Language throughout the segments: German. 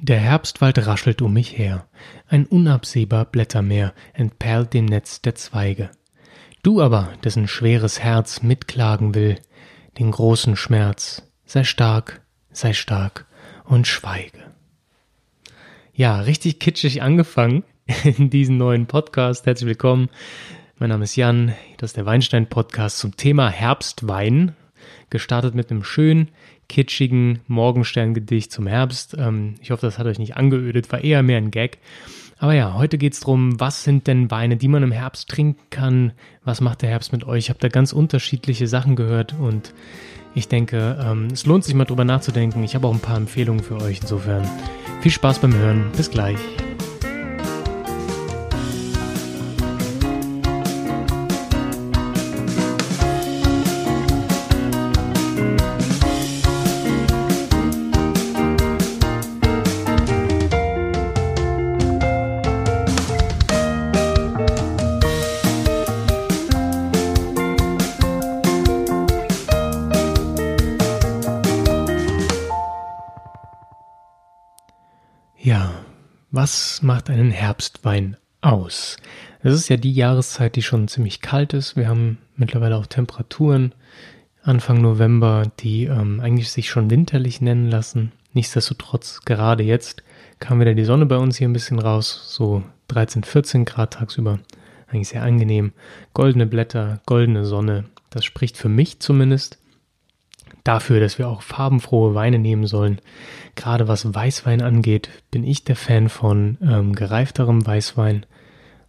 Der Herbstwald raschelt um mich her, ein unabsehbar Blättermeer entperlt dem Netz der Zweige. Du aber, dessen schweres Herz mitklagen will, den großen Schmerz, sei stark, sei stark und schweige. Ja, richtig kitschig angefangen in diesem neuen Podcast. Herzlich willkommen. Mein Name ist Jan, das ist der Weinstein Podcast zum Thema Herbstwein. Gestartet mit einem schönen, kitschigen Morgensterngedicht zum Herbst. Ähm, ich hoffe, das hat euch nicht angeödet, war eher mehr ein Gag. Aber ja, heute geht's drum, was sind denn Weine, die man im Herbst trinken kann? Was macht der Herbst mit euch? Ich habe da ganz unterschiedliche Sachen gehört und ich denke, ähm, es lohnt sich mal drüber nachzudenken. Ich habe auch ein paar Empfehlungen für euch. Insofern viel Spaß beim Hören. Bis gleich. Ja, was macht einen Herbstwein aus? Es ist ja die Jahreszeit, die schon ziemlich kalt ist. Wir haben mittlerweile auch Temperaturen Anfang November, die ähm, eigentlich sich schon winterlich nennen lassen. Nichtsdestotrotz, gerade jetzt kam wieder die Sonne bei uns hier ein bisschen raus, so 13, 14 Grad tagsüber. Eigentlich sehr angenehm. Goldene Blätter, goldene Sonne. Das spricht für mich zumindest dafür, dass wir auch farbenfrohe Weine nehmen sollen. Gerade was Weißwein angeht, bin ich der Fan von ähm, gereifterem Weißwein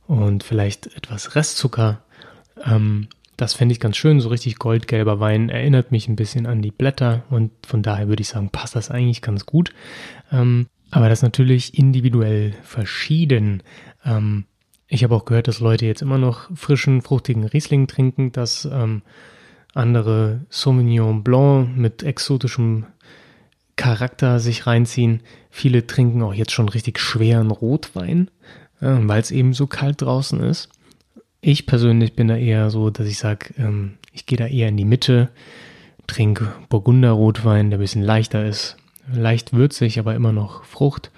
und vielleicht etwas Restzucker. Ähm, das fände ich ganz schön. So richtig goldgelber Wein erinnert mich ein bisschen an die Blätter und von daher würde ich sagen, passt das eigentlich ganz gut. Ähm, aber das ist natürlich individuell verschieden. Ähm, ich habe auch gehört, dass Leute jetzt immer noch frischen, fruchtigen Riesling trinken. Das ähm, andere Sauvignon Blanc mit exotischem Charakter sich reinziehen. Viele trinken auch jetzt schon richtig schweren Rotwein, äh, weil es eben so kalt draußen ist. Ich persönlich bin da eher so, dass ich sage, ähm, ich gehe da eher in die Mitte, trinke Burgunder Rotwein, der ein bisschen leichter ist, leicht würzig, aber immer noch Frucht.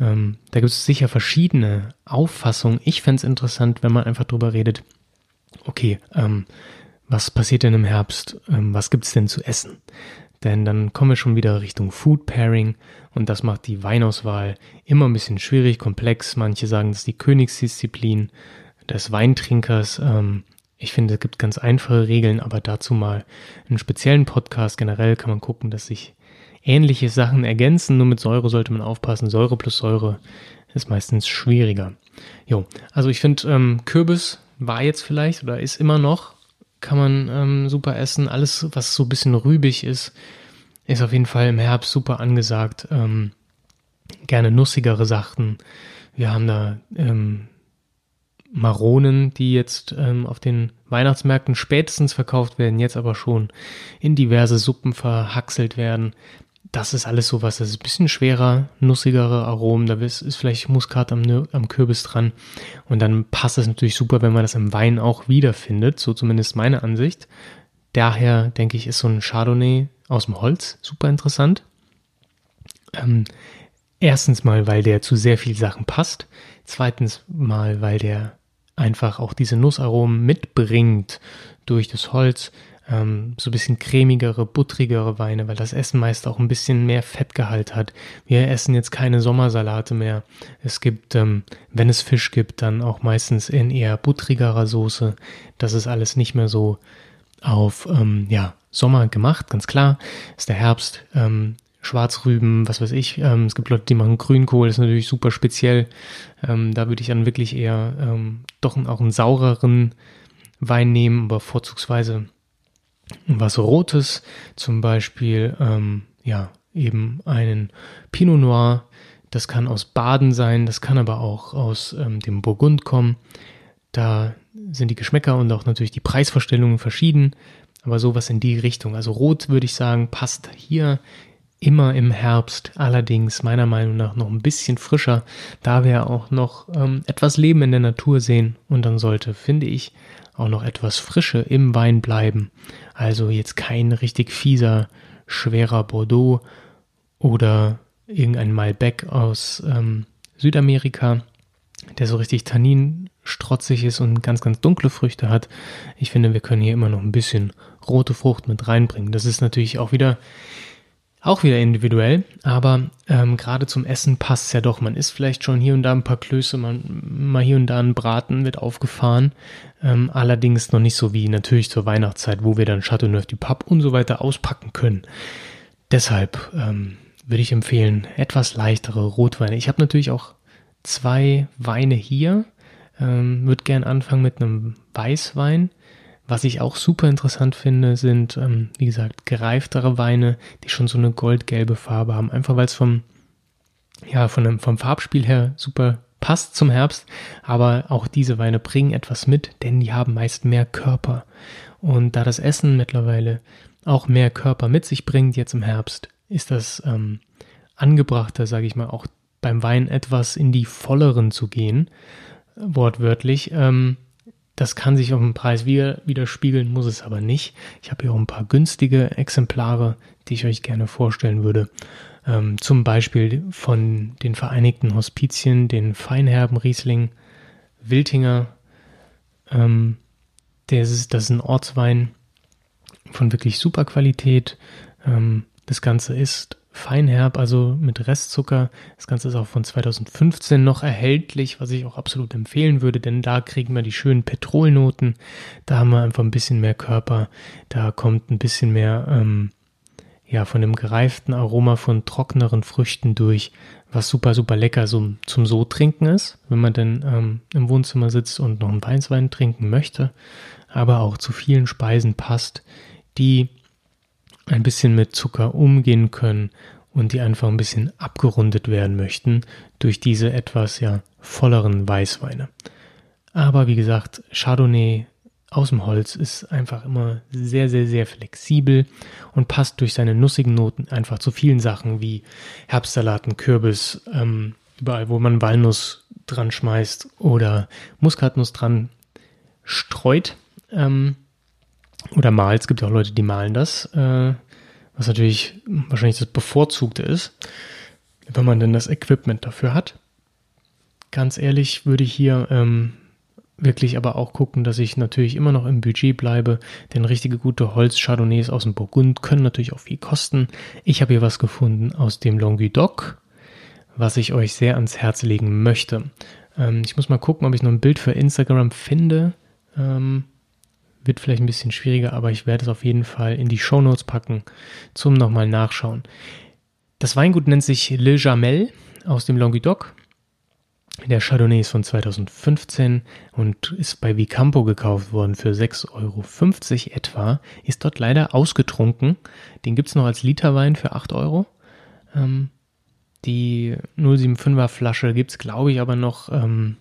Ähm, da gibt es sicher verschiedene Auffassungen. Ich fände es interessant, wenn man einfach drüber redet, okay, ähm, was passiert denn im Herbst? Ähm, was gibt's denn zu essen? Denn dann kommen wir schon wieder Richtung Food Pairing und das macht die Weinauswahl immer ein bisschen schwierig, komplex. Manche sagen, das ist die Königsdisziplin des Weintrinkers. Ähm, ich finde, es gibt ganz einfache Regeln, aber dazu mal einen speziellen Podcast. Generell kann man gucken, dass sich ähnliche Sachen ergänzen. Nur mit Säure sollte man aufpassen. Säure plus Säure ist meistens schwieriger. Jo, also ich finde, ähm, Kürbis war jetzt vielleicht oder ist immer noch kann man ähm, super essen. Alles, was so ein bisschen rübig ist, ist auf jeden Fall im Herbst super angesagt. Ähm, gerne nussigere Sachen. Wir haben da ähm, Maronen, die jetzt ähm, auf den Weihnachtsmärkten spätestens verkauft werden, jetzt aber schon in diverse Suppen verhackselt werden das ist alles sowas, das ist ein bisschen schwerer, nussigere Aromen, da ist, ist vielleicht Muskat am, am Kürbis dran und dann passt es natürlich super, wenn man das im Wein auch wiederfindet, so zumindest meine Ansicht. Daher denke ich, ist so ein Chardonnay aus dem Holz super interessant. Ähm, erstens mal, weil der zu sehr viel Sachen passt. Zweitens mal, weil der einfach auch diese Nussaromen mitbringt durch das Holz ähm, so ein bisschen cremigere, buttrigere Weine, weil das Essen meist auch ein bisschen mehr Fettgehalt hat. Wir essen jetzt keine Sommersalate mehr. Es gibt, ähm, wenn es Fisch gibt, dann auch meistens in eher buttrigerer Soße. Das ist alles nicht mehr so auf ähm, ja, Sommer gemacht, ganz klar. Ist der Herbst, ähm, Schwarzrüben, was weiß ich. Ähm, es gibt Leute, die machen Grünkohl, das ist natürlich super speziell. Ähm, da würde ich dann wirklich eher ähm, doch auch einen saureren Wein nehmen, aber vorzugsweise was Rotes, zum Beispiel ähm, ja eben einen Pinot Noir. Das kann aus Baden sein, das kann aber auch aus ähm, dem Burgund kommen. Da sind die Geschmäcker und auch natürlich die Preisvorstellungen verschieden, aber sowas in die Richtung. Also Rot würde ich sagen, passt hier immer im Herbst, allerdings meiner Meinung nach noch ein bisschen frischer, da wir auch noch ähm, etwas Leben in der Natur sehen und dann sollte, finde ich, auch noch etwas Frische im Wein bleiben. Also jetzt kein richtig fieser, schwerer Bordeaux oder irgendein Malbec aus ähm, Südamerika, der so richtig tanninstrotzig ist und ganz, ganz dunkle Früchte hat. Ich finde, wir können hier immer noch ein bisschen rote Frucht mit reinbringen. Das ist natürlich auch wieder auch wieder individuell, aber ähm, gerade zum Essen passt es ja doch. Man isst vielleicht schon hier und da ein paar Klöße, man, mal hier und da ein Braten wird aufgefahren. Ähm, allerdings noch nicht so wie natürlich zur Weihnachtszeit, wo wir dann Chateauneuf du Pape und so weiter auspacken können. Deshalb ähm, würde ich empfehlen, etwas leichtere Rotweine. Ich habe natürlich auch zwei Weine hier. Ähm, würde gern anfangen mit einem Weißwein. Was ich auch super interessant finde, sind, ähm, wie gesagt, gereiftere Weine, die schon so eine goldgelbe Farbe haben. Einfach weil es vom, ja, von dem, vom Farbspiel her super passt zum Herbst. Aber auch diese Weine bringen etwas mit, denn die haben meist mehr Körper. Und da das Essen mittlerweile auch mehr Körper mit sich bringt jetzt im Herbst, ist das ähm, angebrachter, sage ich mal, auch beim Wein etwas in die volleren zu gehen, wortwörtlich. Ähm, das kann sich auf dem Preis widerspiegeln, muss es aber nicht. Ich habe hier auch ein paar günstige Exemplare, die ich euch gerne vorstellen würde. Ähm, zum Beispiel von den Vereinigten Hospizien, den Feinherben Riesling Wiltinger. Ähm, das, ist, das ist ein Ortswein von wirklich super Qualität. Ähm, das Ganze ist feinherb, also mit Restzucker. Das Ganze ist auch von 2015 noch erhältlich, was ich auch absolut empfehlen würde, denn da kriegen wir die schönen Petrolnoten. Da haben wir einfach ein bisschen mehr Körper. Da kommt ein bisschen mehr ähm, ja, von dem gereiften Aroma von trockneren Früchten durch, was super, super lecker so, zum so trinken ist, wenn man denn ähm, im Wohnzimmer sitzt und noch einen Weißwein trinken möchte, aber auch zu vielen Speisen passt, die ein bisschen mit Zucker umgehen können und die einfach ein bisschen abgerundet werden möchten durch diese etwas ja volleren Weißweine. Aber wie gesagt, Chardonnay aus dem Holz ist einfach immer sehr, sehr, sehr flexibel und passt durch seine nussigen Noten einfach zu vielen Sachen wie Herbstsalaten, Kürbis, ähm, überall, wo man Walnuss dran schmeißt oder Muskatnuss dran streut. Ähm, oder malt. Es gibt ja auch Leute, die malen das, äh, was natürlich wahrscheinlich das Bevorzugte ist, wenn man denn das Equipment dafür hat. Ganz ehrlich würde ich hier ähm, wirklich aber auch gucken, dass ich natürlich immer noch im Budget bleibe, denn richtige gute Holz-Chardonnays aus dem Burgund können natürlich auch viel kosten. Ich habe hier was gefunden aus dem Languedoc, was ich euch sehr ans Herz legen möchte. Ähm, ich muss mal gucken, ob ich noch ein Bild für Instagram finde. Ähm, wird vielleicht ein bisschen schwieriger, aber ich werde es auf jeden Fall in die Show Notes packen zum nochmal nachschauen. Das Weingut nennt sich Le Jamel aus dem Languedoc. Der Chardonnay ist von 2015 und ist bei Vicampo gekauft worden für 6,50 Euro etwa. Ist dort leider ausgetrunken. Den gibt es noch als Literwein für 8 Euro. Ähm, die 075er Flasche gibt es, glaube ich, aber noch ähm,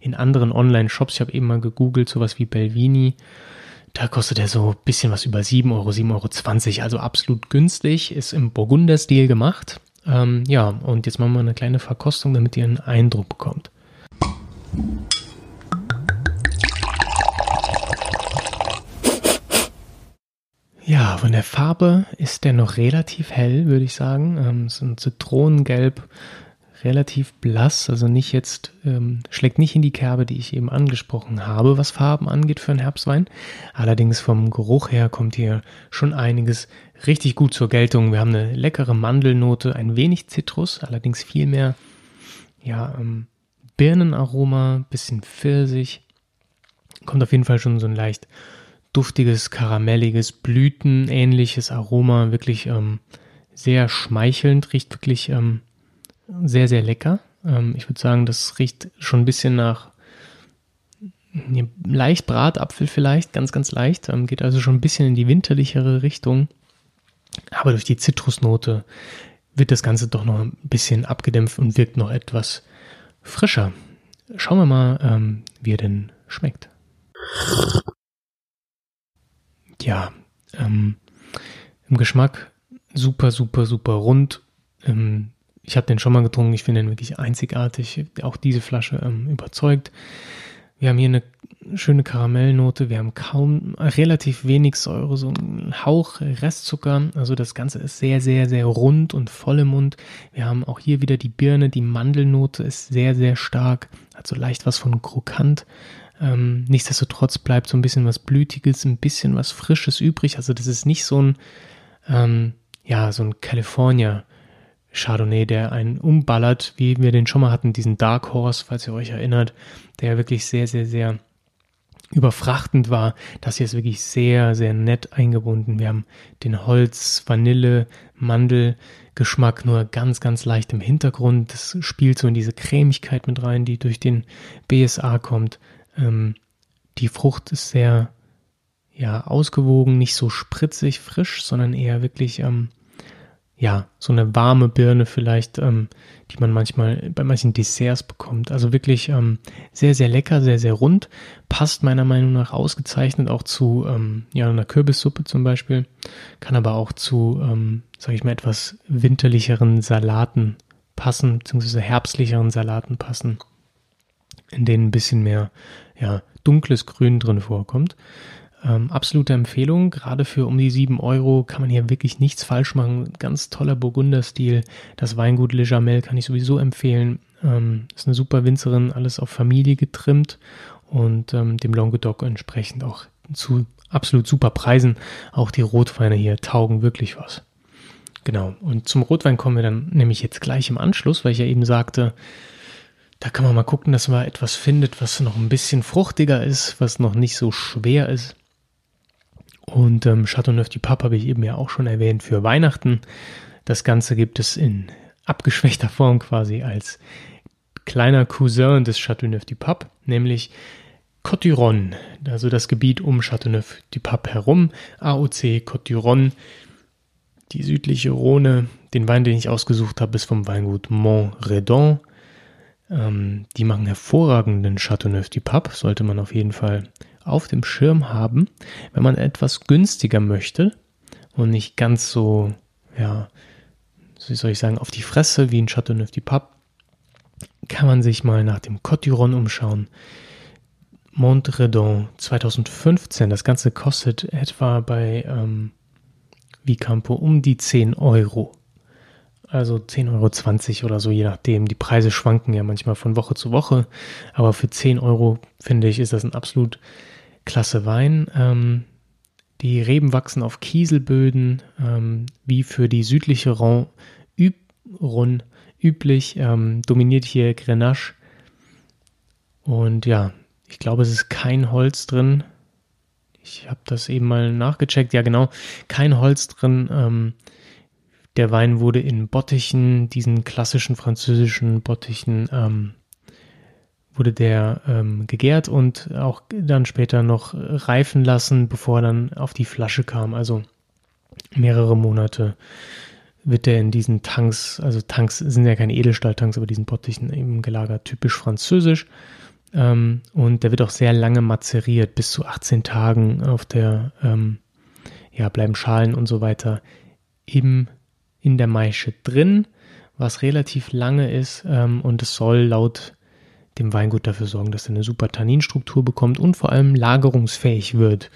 in anderen Online-Shops. Ich habe eben mal gegoogelt, sowas wie Belvini da kostet er so ein bisschen was über 7 Euro, 7,20 Euro, also absolut günstig, ist im Burgunder-Stil gemacht. Ähm, ja, und jetzt machen wir eine kleine Verkostung, damit ihr einen Eindruck bekommt. Ja, von der Farbe ist der noch relativ hell, würde ich sagen. Ähm, so ein Zitronengelb, relativ blass, also nicht jetzt, ähm, schlägt nicht in die Kerbe, die ich eben angesprochen habe, was Farben angeht für einen Herbstwein. Allerdings vom Geruch her kommt hier schon einiges richtig gut zur Geltung. Wir haben eine leckere Mandelnote, ein wenig Zitrus, allerdings viel mehr, ja, ähm, Birnenaroma, bisschen Pfirsich. Kommt auf jeden Fall schon so ein leicht duftiges, karamelliges, blütenähnliches Aroma, wirklich ähm, sehr schmeichelnd, riecht wirklich ähm, sehr, sehr lecker. Ähm, ich würde sagen, das riecht schon ein bisschen nach ja, leicht Bratapfel vielleicht, ganz, ganz leicht. Ähm, geht also schon ein bisschen in die winterlichere Richtung. Aber durch die Zitrusnote wird das Ganze doch noch ein bisschen abgedämpft und wirkt noch etwas frischer. Schauen wir mal, ähm, wie er denn schmeckt. Ja, ähm, im Geschmack super, super, super rund. Ähm, ich habe den schon mal getrunken, ich finde den wirklich einzigartig. Auch diese Flasche ähm, überzeugt. Wir haben hier eine schöne Karamellnote, wir haben kaum, relativ wenig Säure, so ein Hauch Restzucker. Also das Ganze ist sehr, sehr, sehr rund und voll im Mund. Wir haben auch hier wieder die Birne, die Mandelnote ist sehr, sehr stark, hat so leicht was von krokant. Ähm, nichtsdestotrotz bleibt so ein bisschen was Blütiges, ein bisschen was Frisches übrig. Also das ist nicht so ein, ähm, ja, so ein California Chardonnay, der einen umballert, wie wir den schon mal hatten, diesen Dark Horse, falls ihr euch erinnert, der wirklich sehr, sehr, sehr überfrachtend war. Das hier ist wirklich sehr, sehr nett eingebunden. Wir haben den Holz, Vanille, Mandel, Geschmack nur ganz, ganz leicht im Hintergrund. Das spielt so in diese Cremigkeit mit rein, die durch den BSA kommt. Ähm, die Frucht ist sehr, ja, ausgewogen, nicht so spritzig, frisch, sondern eher wirklich, ähm, ja, so eine warme Birne vielleicht, ähm, die man manchmal bei manchen Desserts bekommt. Also wirklich ähm, sehr, sehr lecker, sehr, sehr rund. Passt meiner Meinung nach ausgezeichnet auch zu ähm, ja, einer Kürbissuppe zum Beispiel. Kann aber auch zu, ähm, sage ich mal, etwas winterlicheren Salaten passen, beziehungsweise herbstlicheren Salaten passen, in denen ein bisschen mehr ja, dunkles Grün drin vorkommt. Ähm, absolute Empfehlung, gerade für um die sieben Euro kann man hier wirklich nichts falsch machen. Ganz toller Burgunderstil. Das Weingut Le Jamel kann ich sowieso empfehlen. Ähm, ist eine super Winzerin, alles auf Familie getrimmt und ähm, dem Languedoc entsprechend auch zu absolut super Preisen. Auch die Rotweine hier taugen wirklich was. Genau. Und zum Rotwein kommen wir dann nämlich jetzt gleich im Anschluss, weil ich ja eben sagte, da kann man mal gucken, dass man etwas findet, was noch ein bisschen fruchtiger ist, was noch nicht so schwer ist. Und ähm, Chateauneuf du Pape habe ich eben ja auch schon erwähnt für Weihnachten. Das Ganze gibt es in abgeschwächter Form quasi als kleiner Cousin des Chateauneuf du Pape, nämlich Coturon, also das Gebiet um Chateauneuf du Pape herum, AOC Coturon, die südliche Rhone. Den Wein, den ich ausgesucht habe, ist vom Weingut Montredon. Ähm, die machen hervorragenden Chateauneuf du Pape, sollte man auf jeden Fall auf dem Schirm haben, wenn man etwas günstiger möchte und nicht ganz so, ja, wie soll ich sagen, auf die Fresse wie ein Chateauneuf du Pape, kann man sich mal nach dem Coturon umschauen. Montredon 2015, das Ganze kostet etwa bei ähm, Vicampo um die 10 Euro. Also 10,20 Euro oder so, je nachdem. Die Preise schwanken ja manchmal von Woche zu Woche. Aber für 10 Euro, finde ich, ist das ein absolut klasse Wein. Ähm, die Reben wachsen auf Kieselböden, ähm, wie für die südliche Rhone üb üblich. Ähm, dominiert hier Grenache. Und ja, ich glaube, es ist kein Holz drin. Ich habe das eben mal nachgecheckt. Ja, genau, kein Holz drin. Ähm, der Wein wurde in Bottichen, diesen klassischen französischen Bottichen, ähm, wurde der ähm, gegärt und auch dann später noch reifen lassen, bevor er dann auf die Flasche kam. Also mehrere Monate wird der in diesen Tanks, also Tanks sind ja keine Edelstahltanks, aber diesen Bottichen eben gelagert, typisch französisch. Ähm, und der wird auch sehr lange mazeriert, bis zu 18 Tagen auf der, ähm, ja, bleiben Schalen und so weiter im, in der Maische drin, was relativ lange ist ähm, und es soll laut dem Weingut dafür sorgen, dass er eine super Tanninstruktur bekommt und vor allem lagerungsfähig wird.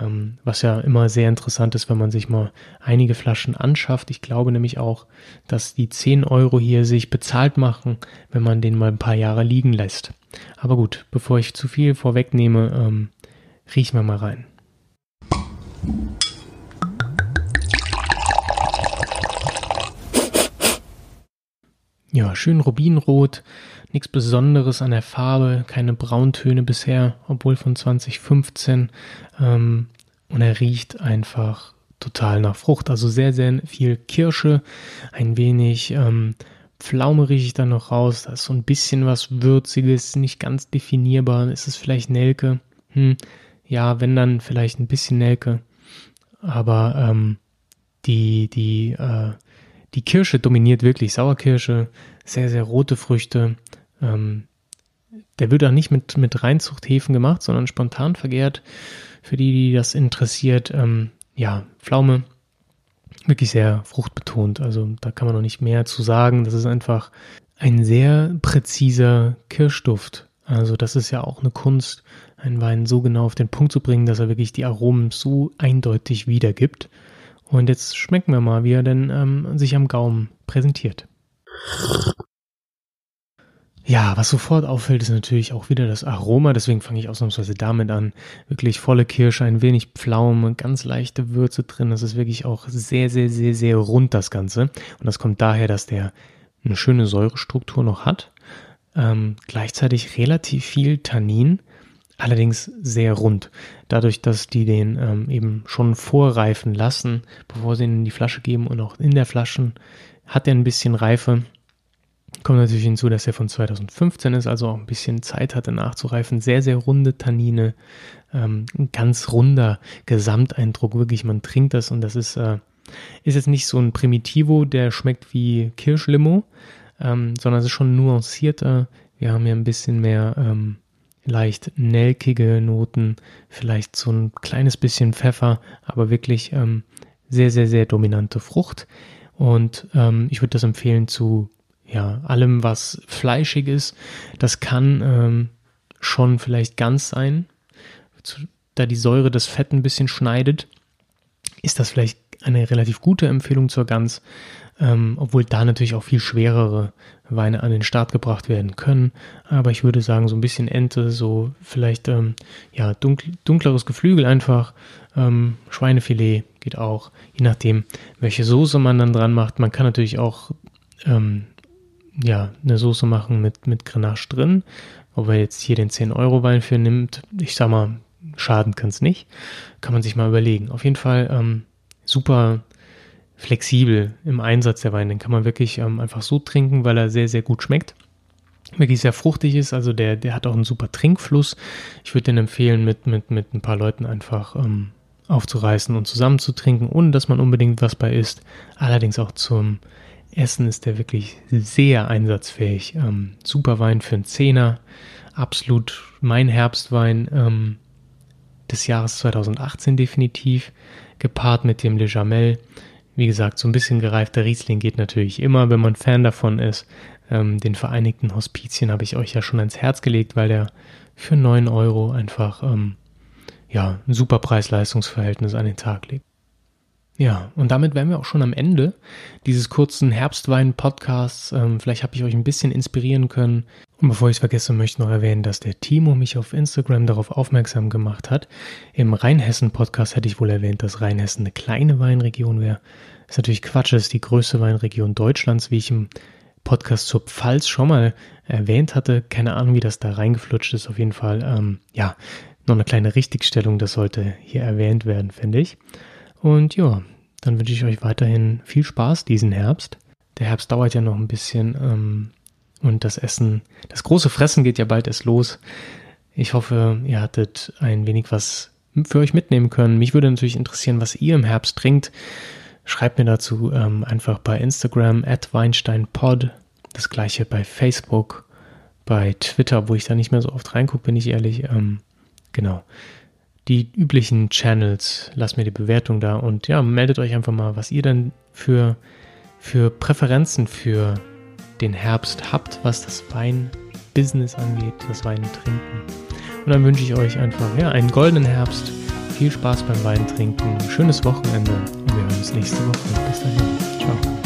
Ähm, was ja immer sehr interessant ist, wenn man sich mal einige Flaschen anschafft. Ich glaube nämlich auch, dass die 10 Euro hier sich bezahlt machen, wenn man den mal ein paar Jahre liegen lässt. Aber gut, bevor ich zu viel vorwegnehme, ähm, riechen wir mal rein. Ja, schön Rubinrot, nichts Besonderes an der Farbe, keine Brauntöne bisher, obwohl von 2015. Ähm, und er riecht einfach total nach Frucht, also sehr, sehr viel Kirsche, ein wenig ähm, Pflaume rieche ich dann noch raus, da ist so ein bisschen was Würziges, nicht ganz definierbar, ist es vielleicht Nelke? Hm, ja, wenn dann vielleicht ein bisschen Nelke, aber ähm, die, die, äh, die Kirsche dominiert wirklich, Sauerkirsche, sehr, sehr rote Früchte. Ähm, der wird auch nicht mit, mit Reinzuchthäfen gemacht, sondern spontan vergärt. Für die, die das interessiert, ähm, ja, Pflaume, wirklich sehr fruchtbetont. Also da kann man noch nicht mehr zu sagen. Das ist einfach ein sehr präziser Kirschduft. Also das ist ja auch eine Kunst, einen Wein so genau auf den Punkt zu bringen, dass er wirklich die Aromen so eindeutig wiedergibt. Und jetzt schmecken wir mal, wie er denn ähm, sich am Gaumen präsentiert. Ja, was sofort auffällt, ist natürlich auch wieder das Aroma. Deswegen fange ich ausnahmsweise damit an. Wirklich volle Kirsche, ein wenig Pflaume, ganz leichte Würze drin. Das ist wirklich auch sehr, sehr, sehr, sehr rund, das Ganze. Und das kommt daher, dass der eine schöne Säurestruktur noch hat. Ähm, gleichzeitig relativ viel Tannin, allerdings sehr rund. Dadurch, dass die den ähm, eben schon vorreifen lassen, bevor sie ihn in die Flasche geben und auch in der Flasche hat er ein bisschen Reife Kommt natürlich hinzu, dass er von 2015 ist, also auch ein bisschen Zeit hatte nachzureifen. Sehr, sehr runde Tannine, ähm, ein ganz runder Gesamteindruck. Wirklich, man trinkt das und das ist, äh, ist jetzt nicht so ein Primitivo, der schmeckt wie Kirschlimo, ähm, sondern es ist schon nuancierter. Wir haben hier ein bisschen mehr ähm, leicht nelkige Noten, vielleicht so ein kleines bisschen Pfeffer, aber wirklich ähm, sehr, sehr, sehr dominante Frucht. Und ähm, ich würde das empfehlen zu ja, allem, was fleischig ist. Das kann ähm, schon vielleicht ganz sein, da die Säure das Fett ein bisschen schneidet, ist das vielleicht eine relativ gute Empfehlung zur Gans, ähm, obwohl da natürlich auch viel schwerere Weine an den Start gebracht werden können. Aber ich würde sagen, so ein bisschen Ente, so vielleicht ähm, ja dunkl dunkleres Geflügel einfach, ähm, Schweinefilet geht auch, je nachdem, welche Soße man dann dran macht. Man kann natürlich auch ähm, ja, eine Soße machen mit, mit Grenache drin. Ob er jetzt hier den 10-Euro-Wein für nimmt, ich sag mal, schaden kann es nicht. Kann man sich mal überlegen. Auf jeden Fall ähm, super flexibel im Einsatz der Wein. Den kann man wirklich ähm, einfach so trinken, weil er sehr, sehr gut schmeckt. Wirklich sehr fruchtig ist, also der, der hat auch einen super Trinkfluss. Ich würde den empfehlen, mit, mit, mit ein paar Leuten einfach ähm, aufzureißen und zusammen zu trinken, ohne dass man unbedingt was bei isst. Allerdings auch zum Essen ist der wirklich sehr einsatzfähig. Ähm, super Wein für einen Zehner. Absolut mein Herbstwein ähm, des Jahres 2018 definitiv. Gepaart mit dem Le Jamel. Wie gesagt, so ein bisschen gereifter Riesling geht natürlich immer, wenn man Fan davon ist. Ähm, den Vereinigten Hospizien habe ich euch ja schon ans Herz gelegt, weil der für 9 Euro einfach ähm, ja, ein super Preis-Leistungs-Verhältnis an den Tag legt. Ja, und damit wären wir auch schon am Ende dieses kurzen Herbstwein-Podcasts. Ähm, vielleicht habe ich euch ein bisschen inspirieren können. Und bevor ich es vergesse, möchte ich noch erwähnen, dass der Timo mich auf Instagram darauf aufmerksam gemacht hat. Im Rheinhessen-Podcast hätte ich wohl erwähnt, dass Rheinhessen eine kleine Weinregion wäre. Ist natürlich Quatsch, das ist die größte Weinregion Deutschlands, wie ich im Podcast zur Pfalz schon mal erwähnt hatte. Keine Ahnung, wie das da reingeflutscht ist. Auf jeden Fall, ähm, ja, noch eine kleine Richtigstellung, das sollte hier erwähnt werden, finde ich. Und ja, dann wünsche ich euch weiterhin viel Spaß diesen Herbst. Der Herbst dauert ja noch ein bisschen ähm, und das Essen, das große Fressen geht ja bald erst los. Ich hoffe, ihr hattet ein wenig was für euch mitnehmen können. Mich würde natürlich interessieren, was ihr im Herbst trinkt. Schreibt mir dazu ähm, einfach bei Instagram at WeinsteinPod. Das gleiche bei Facebook, bei Twitter, wo ich da nicht mehr so oft reingucke, bin ich ehrlich. Ähm, genau die üblichen Channels. Lasst mir die Bewertung da und ja, meldet euch einfach mal, was ihr denn für, für Präferenzen für den Herbst habt, was das Wein-Business angeht, das Wein trinken. Und dann wünsche ich euch einfach ja, einen goldenen Herbst, viel Spaß beim Wein trinken, schönes Wochenende und wir hören uns nächste Woche. Bis dahin. Ciao.